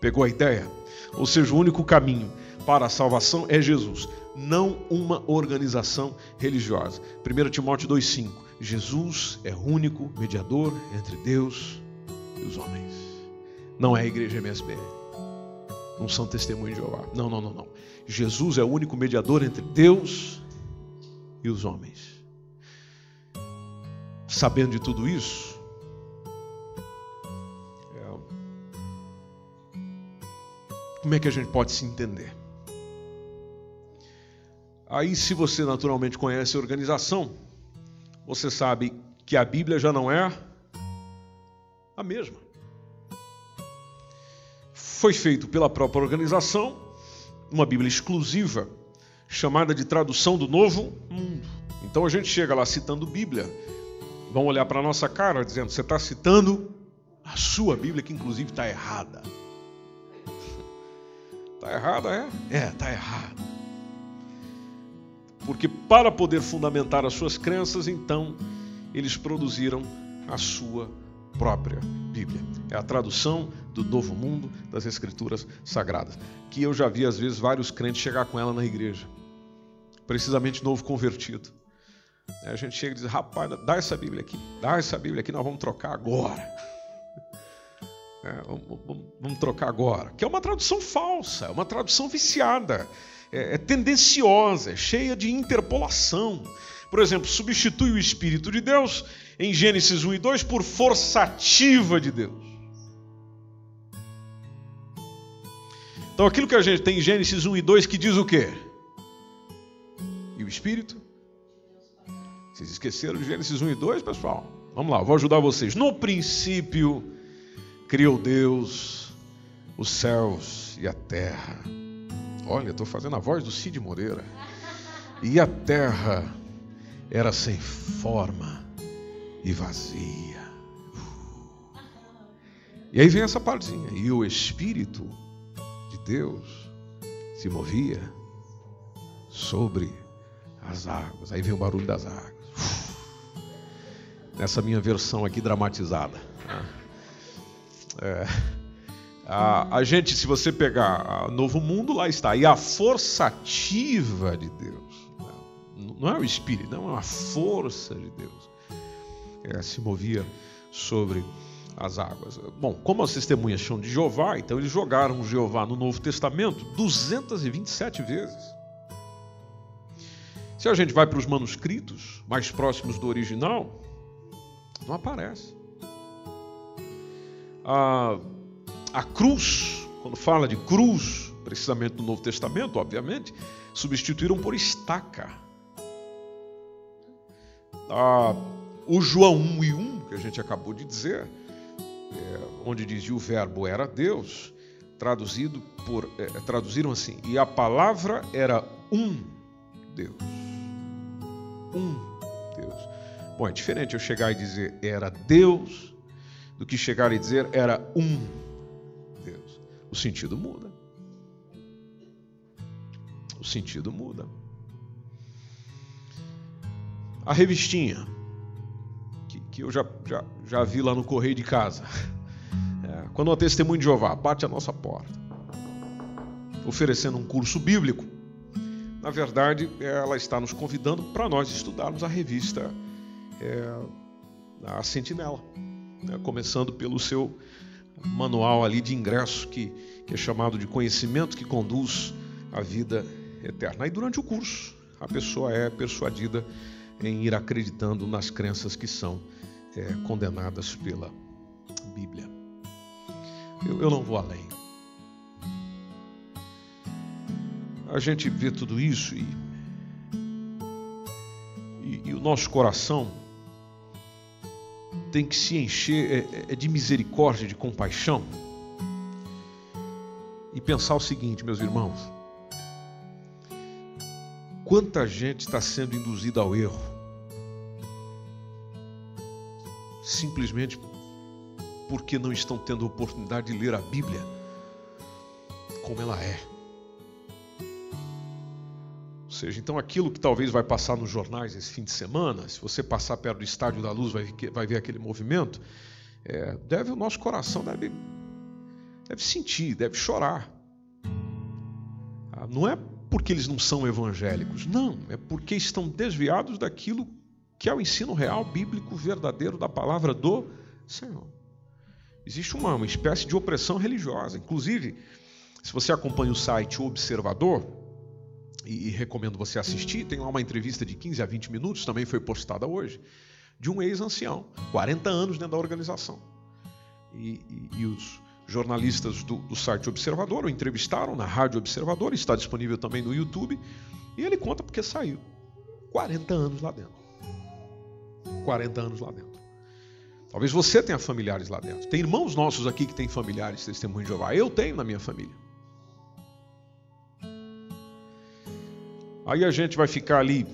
S2: Pegou a ideia? Ou seja, o único caminho para a salvação é Jesus não uma organização religiosa. 1 Timóteo 2,5: Jesus é único mediador entre Deus e os homens. Não é a igreja MSB. não são testemunhos de Jeová. Não, não, não, não. Jesus é o único mediador entre Deus e os homens. Sabendo de tudo isso, é... como é que a gente pode se entender? Aí, se você naturalmente conhece a organização, você sabe que a Bíblia já não é a mesma. Foi feito pela própria organização uma Bíblia exclusiva, chamada de tradução do Novo Mundo. Então a gente chega lá citando Bíblia, vão olhar para a nossa cara dizendo: você está citando a sua Bíblia, que inclusive está errada. Está errada, é? É, está errada. Porque para poder fundamentar as suas crenças, então, eles produziram a sua própria Bíblia. É a tradução do Novo Mundo das Escrituras Sagradas, que eu já vi às vezes vários crentes chegar com ela na igreja, precisamente novo convertido. A gente chega e diz: rapaz, dá essa Bíblia aqui, dá essa Bíblia aqui, nós vamos trocar agora. É, vamos, vamos, trocar agora. Que é uma tradução falsa, é uma tradução viciada é, é tendenciosa, é cheia de interpolação. Por exemplo, substitui o Espírito de Deus em Gênesis 1 e 2 por força ativa de Deus. Então aquilo que a gente tem em Gênesis 1 e 2 que diz o quê? E o Espírito? Vocês esqueceram de Gênesis 1 e 2, pessoal? Vamos lá, vou ajudar vocês. No princípio criou Deus os céus e a terra. Olha, estou fazendo a voz do Cid Moreira. E a terra era sem forma e vazia. E aí vem essa partezinha. E o Espírito de Deus se movia sobre as águas. Aí vem o barulho das águas. Nessa minha versão aqui dramatizada. Né? É. A, a gente, se você pegar Novo Mundo, lá está. E a força ativa de Deus. Né? Não é o Espírito, não, é a força de Deus. É, se movia sobre as águas. Bom, como as testemunhas são de Jeová, então eles jogaram Jeová no Novo Testamento 227 vezes. Se a gente vai para os manuscritos mais próximos do original, não aparece. Ah, a cruz, quando fala de cruz, precisamente no Novo Testamento, obviamente, substituíram por estaca. O João 1 e 1, que a gente acabou de dizer, é, onde dizia o verbo era Deus, traduzido por, é, traduziram assim, e a palavra era um Deus. Um Deus. Bom, é diferente eu chegar e dizer era Deus do que chegar e dizer era um o sentido muda. O sentido muda. A revistinha, que, que eu já, já, já vi lá no correio de casa. É, quando uma testemunha de Jeová bate a nossa porta, oferecendo um curso bíblico, na verdade, ela está nos convidando para nós estudarmos a revista é, A Sentinela, né, começando pelo seu manual ali de ingresso que, que é chamado de conhecimento que conduz à vida eterna. Aí durante o curso a pessoa é persuadida em ir acreditando nas crenças que são é, condenadas pela Bíblia. Eu, eu não vou além. A gente vê tudo isso e, e, e o nosso coração tem que se encher é, é, é de misericórdia, de compaixão. E pensar o seguinte, meus irmãos: quanta gente está sendo induzida ao erro, simplesmente porque não estão tendo oportunidade de ler a Bíblia como ela é seja, então aquilo que talvez vai passar nos jornais esse fim de semana, se você passar perto do Estádio da Luz, vai, vai ver aquele movimento, é, deve o nosso coração deve, deve sentir, deve chorar. Ah, não é porque eles não são evangélicos, não, é porque estão desviados daquilo que é o ensino real, bíblico, verdadeiro da palavra do Senhor. Existe uma, uma espécie de opressão religiosa, inclusive Se você acompanha o site Observador, e, recomendo você assistir, tem lá uma entrevista de 15 a 20 minutos, também foi postada hoje, de um ex-ancião, 40 anos dentro da organização. E, e, e os jornalistas do, do, site Observador o entrevistaram na Rádio Observador, está disponível também no YouTube, e ele conta porque saiu. 40 anos lá dentro. 40 anos lá dentro. Talvez você tenha familiares lá dentro. Tem irmãos nossos aqui que têm familiares testemunhos de Jeová. Eu tenho na minha família. Aí a gente vai ficar ali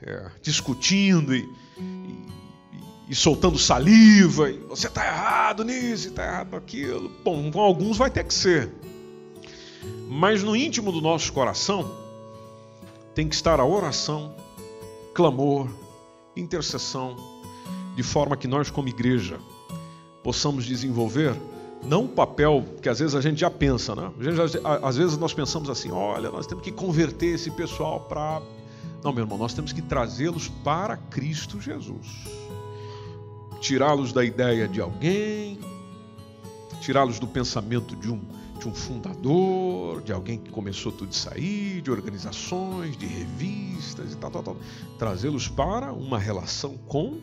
S2: é, discutindo e, e, e, soltando saliva. E, você está errado nisso, está errado naquilo. Bom, com alguns vai ter que ser. Mas no íntimo do nosso coração tem que estar a oração, clamor, intercessão, de forma que nós, como igreja, possamos desenvolver não o papel que às vezes a gente já pensa, né? Gente, às vezes nós pensamos assim: olha, nós temos que converter esse pessoal para. Não, meu irmão, nós temos que trazê-los para Cristo Jesus. Tirá-los da ideia de alguém, tirá-los do pensamento de um, de um fundador, de alguém que começou tudo isso aí, de organizações, de revistas e tal, tal, tal. Trazê-los para uma relação com.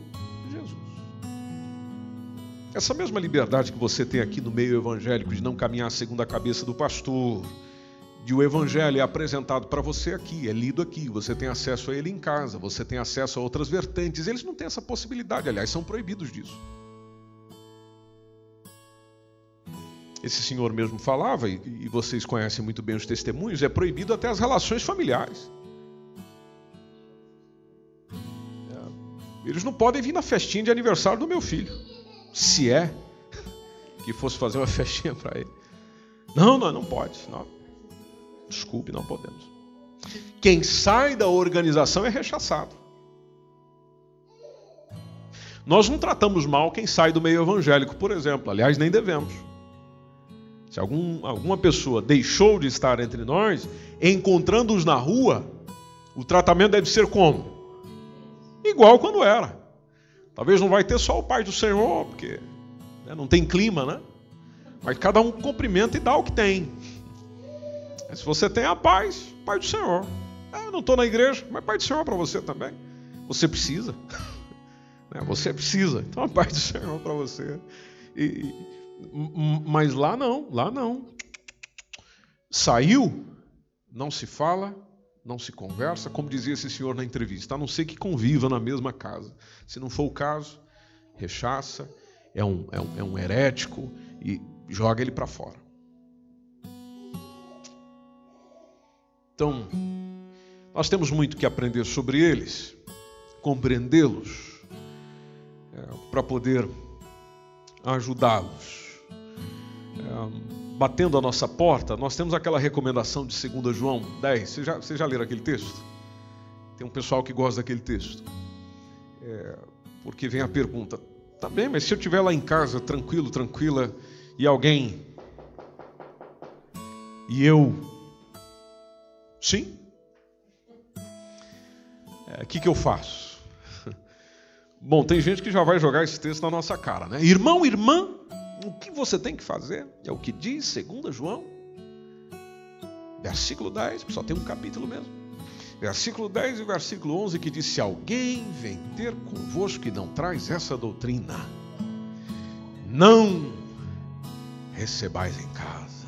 S2: Essa mesma liberdade que você tem aqui no meio evangélico de não caminhar segundo a cabeça do pastor, de o evangelho é apresentado para você aqui, é lido aqui, você tem acesso a ele em casa, você tem acesso a outras vertentes. Eles não têm essa possibilidade, aliás, são proibidos disso. Esse senhor mesmo falava, e vocês conhecem muito bem os testemunhos, é proibido até as relações familiares. É, eles não podem vir na festinha de aniversário do meu filho se é que fosse fazer uma festinha para ele. Não, não, não pode. Não. Desculpe, não podemos. Quem sai da organização é rechaçado. Nós não tratamos mal quem sai do meio evangélico, por exemplo. Aliás, nem devemos. Se algum, alguma pessoa deixou de estar entre nós, encontrando-os na rua, o tratamento deve ser como? Igual quando era. Talvez não vai ter só o Pai do Senhor, porque né, não tem clima, né? Mas cada um cumprimenta e dá o que tem. Se você tem a paz, Pai do Senhor. Ah, eu não estou na igreja, mas Pai do Senhor para você também. Você precisa. Né, você precisa. Então a paz do Senhor para você. E, mas lá não, lá não. Saiu, não se fala, não se conversa, como dizia esse senhor na entrevista, a não ser que conviva na mesma casa. Se não for o caso, rechaça, é um, é um, é um herético e joga ele para fora. Então, nós temos muito que aprender sobre eles, compreendê-los, é, para poder ajudá-los. É, batendo a nossa porta, nós temos aquela recomendação de 2 João 10. Você já, você já leram aquele texto? Tem um pessoal que gosta daquele texto. É, porque vem a pergunta: tá bem, mas se eu estiver lá em casa, tranquilo, tranquila, e alguém. E eu. Sim? O é, que, que eu faço? Bom, tem gente que já vai jogar esse texto na nossa cara, né? Irmão, irmã, o que você tem que fazer é o que diz 2 João, versículo 10, só tem um capítulo mesmo. Versículo 10 e versículo 11 que diz: Se alguém vem ter convosco e não traz essa doutrina, não recebais em casa.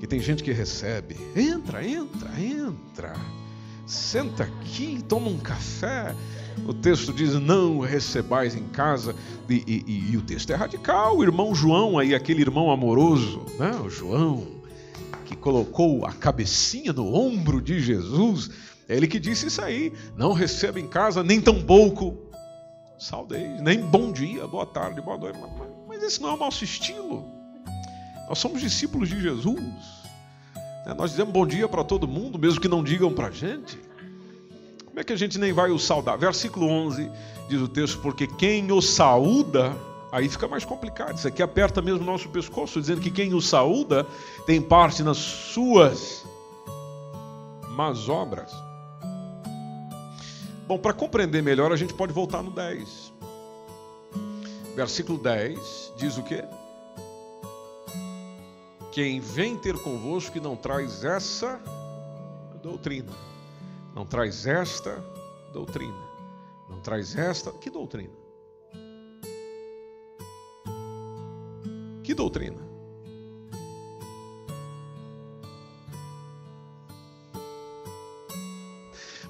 S2: E tem gente que recebe, entra, entra, entra, senta aqui, toma um café, o texto diz: não recebais em casa. E, e, e, o texto é radical. O irmão João, aí, aquele irmão amoroso, né? o João, que colocou a cabecinha no ombro de Jesus, é ele que disse isso aí: não receba em casa nem tão pouco saudez, nem bom dia, boa tarde, boa noite. Mas, mas esse não é o nosso estilo. Nós somos discípulos de Jesus. Né? Nós dizemos bom dia para todo mundo, mesmo que não digam para a gente. Como é que a gente nem vai o saudar? Versículo 11 diz o texto: Porque quem o saúda, aí fica mais complicado. Isso aqui aperta mesmo o nosso pescoço, dizendo que quem o saúda tem parte nas suas más obras. Bom, para compreender melhor, a gente pode voltar no 10. Versículo 10 diz o quê? quem vem ter convosco e não traz essa doutrina. Não traz esta doutrina. Não traz esta. Que doutrina? Que doutrina?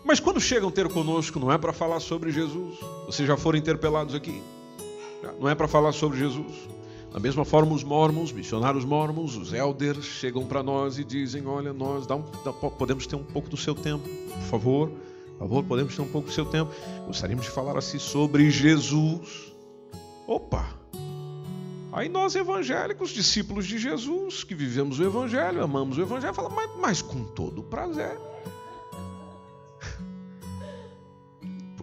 S2: Mas quando chegam ter conosco, não é para falar sobre Jesus. Vocês já foram interpelados aqui. Não é para falar sobre Jesus. Da mesma forma, os mormons, missionários mormons, os elders, chegam para nós e dizem: Olha, nós dá um, dá, podemos ter um pouco do seu tempo, por favor. Por favor, podemos ter um pouco do seu tempo. Gostaríamos de falar assim sobre Jesus. Opa! Aí nós, evangélicos, discípulos de Jesus, que vivemos o Evangelho, amamos o Evangelho, falamos, mas, mas com todo prazer.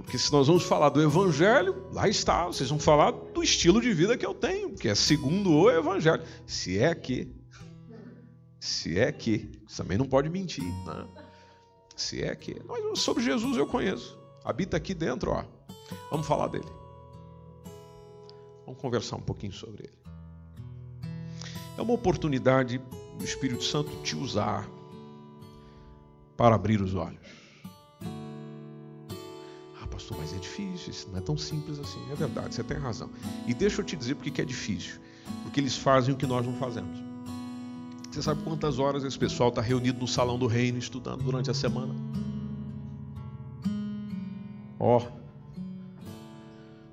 S2: Porque se nós vamos falar do Evangelho, lá está, vocês vão falar do estilo de vida que eu tenho, que é segundo o Evangelho. Se é que, se é que, você também não pode mentir, né? Se é que, mas sobre Jesus eu conheço, habita aqui dentro, ó. Vamos falar dele. Vamos conversar um pouquinho sobre ele. É uma oportunidade do Espírito Santo te usar para abrir os olhos pastor, mas é difícil, isso não é tão simples assim. É verdade, você tem razão. E deixa eu te dizer porque que é difícil. Porque eles fazem o que nós não fazemos. Você sabe quantas horas esse pessoal está reunido no salão do reino estudando durante a semana? Ó. Oh.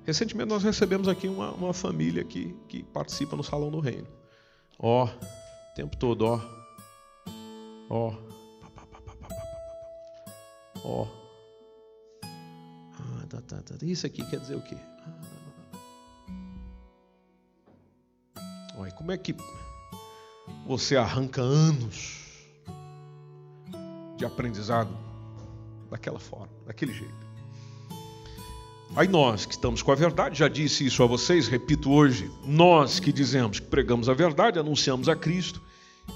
S2: Recentemente nós recebemos aqui uma, uma família que, que participa no salão do reino. Ó, oh. o tempo todo, ó. Ó. Ó tá, tá, tá. Isso aqui quer dizer o quê? Olha, como é que você arranca anos de aprendizado daquela forma, daquele jeito? Aí nós que estamos com a verdade, já disse isso a vocês, repito hoje, nós que dizemos que pregamos a verdade, anunciamos a Cristo,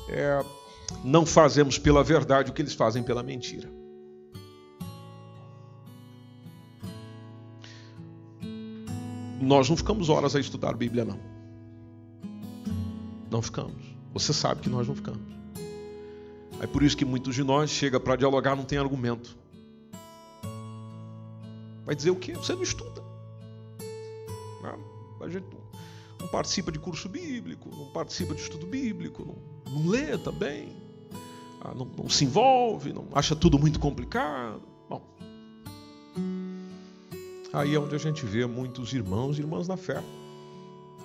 S2: é, não fazemos pela verdade o que eles fazem pela mentira. Nós não ficamos horas a estudar a Bíblia, não. Não ficamos. Você sabe que nós não ficamos. É por isso que muitos de nós chega para dialogar não tem argumento. Vai dizer o quê? Você não estuda. A gente não participa de curso bíblico, não participa de estudo bíblico, não, não lê também, ah, não, não se envolve, não acha tudo muito complicado. Bom, Aí é onde a gente vê muitos irmãos e irmãs na fé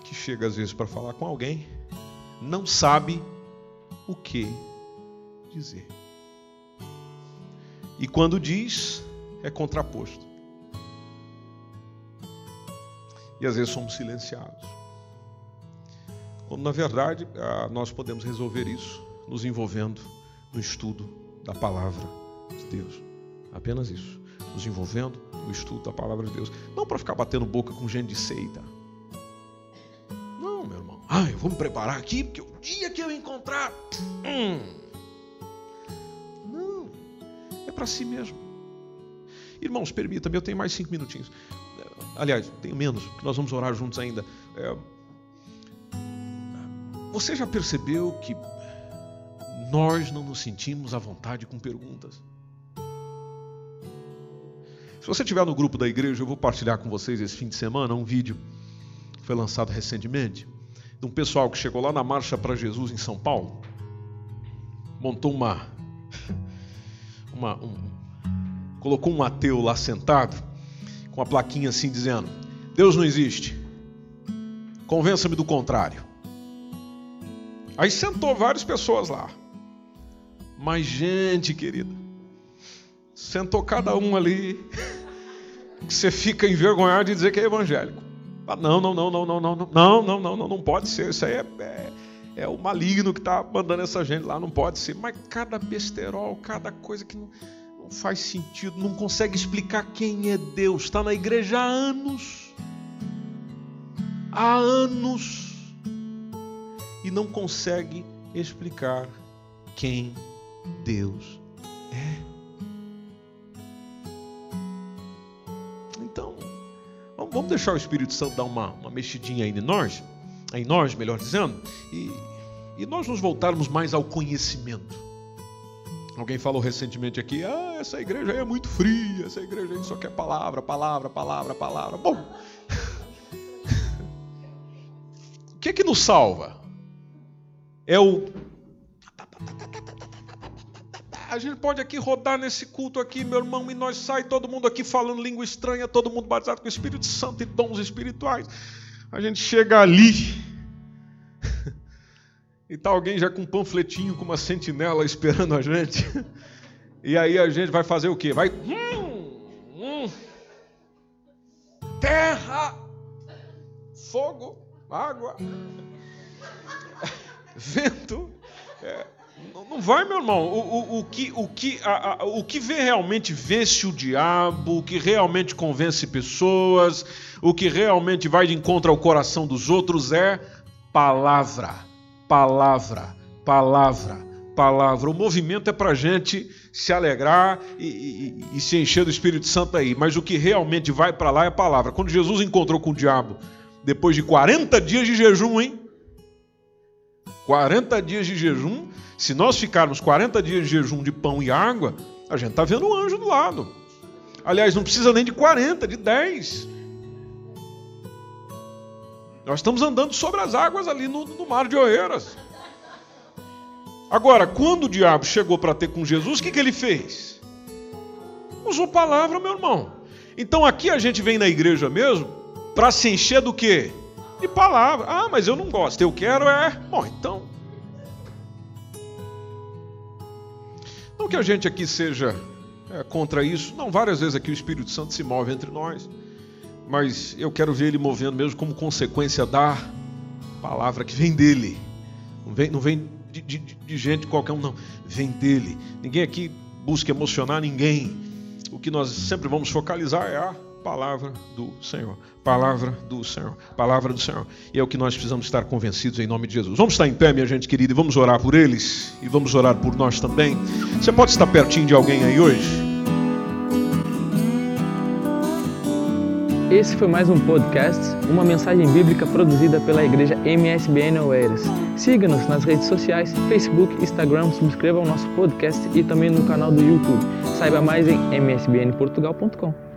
S2: que chega às vezes para falar com alguém, não sabe o que dizer. E quando diz, é contraposto. E às vezes somos silenciados. Quando na verdade ah, nós podemos resolver isso nos envolvendo no estudo da palavra de Deus. Apenas isso nos envolvendo no estudo da palavra de Deus. Não para ficar batendo boca com gente de seita. Não, meu irmão. Ah, eu vou me preparar aqui, porque o dia que eu encontrar. Hum, não. É para si mesmo. Irmãos, permita-me, eu tenho mais cinco minutinhos. Aliás, tenho menos, porque nós vamos orar juntos ainda. É... Você já percebeu que nós não nos sentimos à vontade com perguntas? Se você estiver no grupo da igreja, eu vou partilhar com vocês esse fim de semana um vídeo que foi lançado recentemente de um pessoal que chegou lá na Marcha para Jesus em São Paulo, montou uma, uma um, colocou um ateu lá sentado com uma plaquinha assim dizendo: Deus não existe. Convença-me do contrário. Aí sentou várias pessoas lá. Mas gente querida, sentou cada um ali, que você fica envergonhado de dizer que é evangélico. Ah, não, não, não, não, não, não, não, não, não, não, não, não pode ser. Isso aí é, é, é o maligno que está mandando essa gente lá, não pode ser. Mas cada besterol, cada coisa que não, não faz sentido, não consegue explicar quem é Deus. Está na igreja há anos. Há anos. E não consegue explicar quem Deus Vamos deixar o Espírito Santo dar uma, uma mexidinha aí em nós, em nós, melhor dizendo, e, e nós nos voltarmos mais ao conhecimento. Alguém falou recentemente aqui, ah, essa igreja aí é muito fria, essa igreja aí só quer palavra, palavra, palavra, palavra. Bom, o que é que nos salva? É o a gente pode aqui rodar nesse culto aqui, meu irmão, e nós sai todo mundo aqui falando língua estranha, todo mundo batizado com o Espírito Santo e dons espirituais. A gente chega ali e tá alguém já com um panfletinho, com uma sentinela esperando a gente. E aí a gente vai fazer o quê? Vai. Hum, hum, terra, fogo, água, vento. É, não vai, meu irmão. O, o, o que, o, que, a, a, o que vê realmente vence o diabo, o que realmente convence pessoas, o que realmente vai de encontro ao coração dos outros é palavra, palavra, palavra, palavra. O movimento é para gente se alegrar e, e, e se encher do Espírito Santo aí, mas o que realmente vai para lá é palavra. Quando Jesus encontrou com o diabo, depois de 40 dias de jejum, hein? 40 dias de jejum, se nós ficarmos 40 dias de jejum de pão e água, a gente está vendo um anjo do lado. Aliás, não precisa nem de 40, de 10. Nós estamos andando sobre as águas ali no, no mar de Oeiras. Agora, quando o diabo chegou para ter com Jesus, o que, que ele fez? Usou palavra, meu irmão. Então aqui a gente vem na igreja mesmo para se encher do quê? De palavra. Ah, mas eu não gosto, eu quero é. Bom, então Não que a gente aqui seja é, contra isso, não, várias vezes aqui o Espírito Santo se move entre nós, mas eu quero ver ele movendo mesmo como consequência da palavra que vem dele, não vem, não vem de, de, de gente qualquer um, não, vem dele. Ninguém aqui busca emocionar ninguém, o que nós sempre vamos focalizar é a palavra do Senhor. Palavra do Senhor. Palavra do Senhor. E é o que nós precisamos estar convencidos em nome de Jesus. Vamos estar em pé, minha gente querida, e vamos orar por eles. E vamos orar por nós também. Você pode estar pertinho de alguém aí hoje?
S1: Esse foi mais um podcast, uma mensagem bíblica produzida pela igreja MSBN Oeiras. Siga-nos nas redes sociais, Facebook, Instagram, subscreva o nosso podcast e também no canal do YouTube. Saiba mais em msbnportugal.com.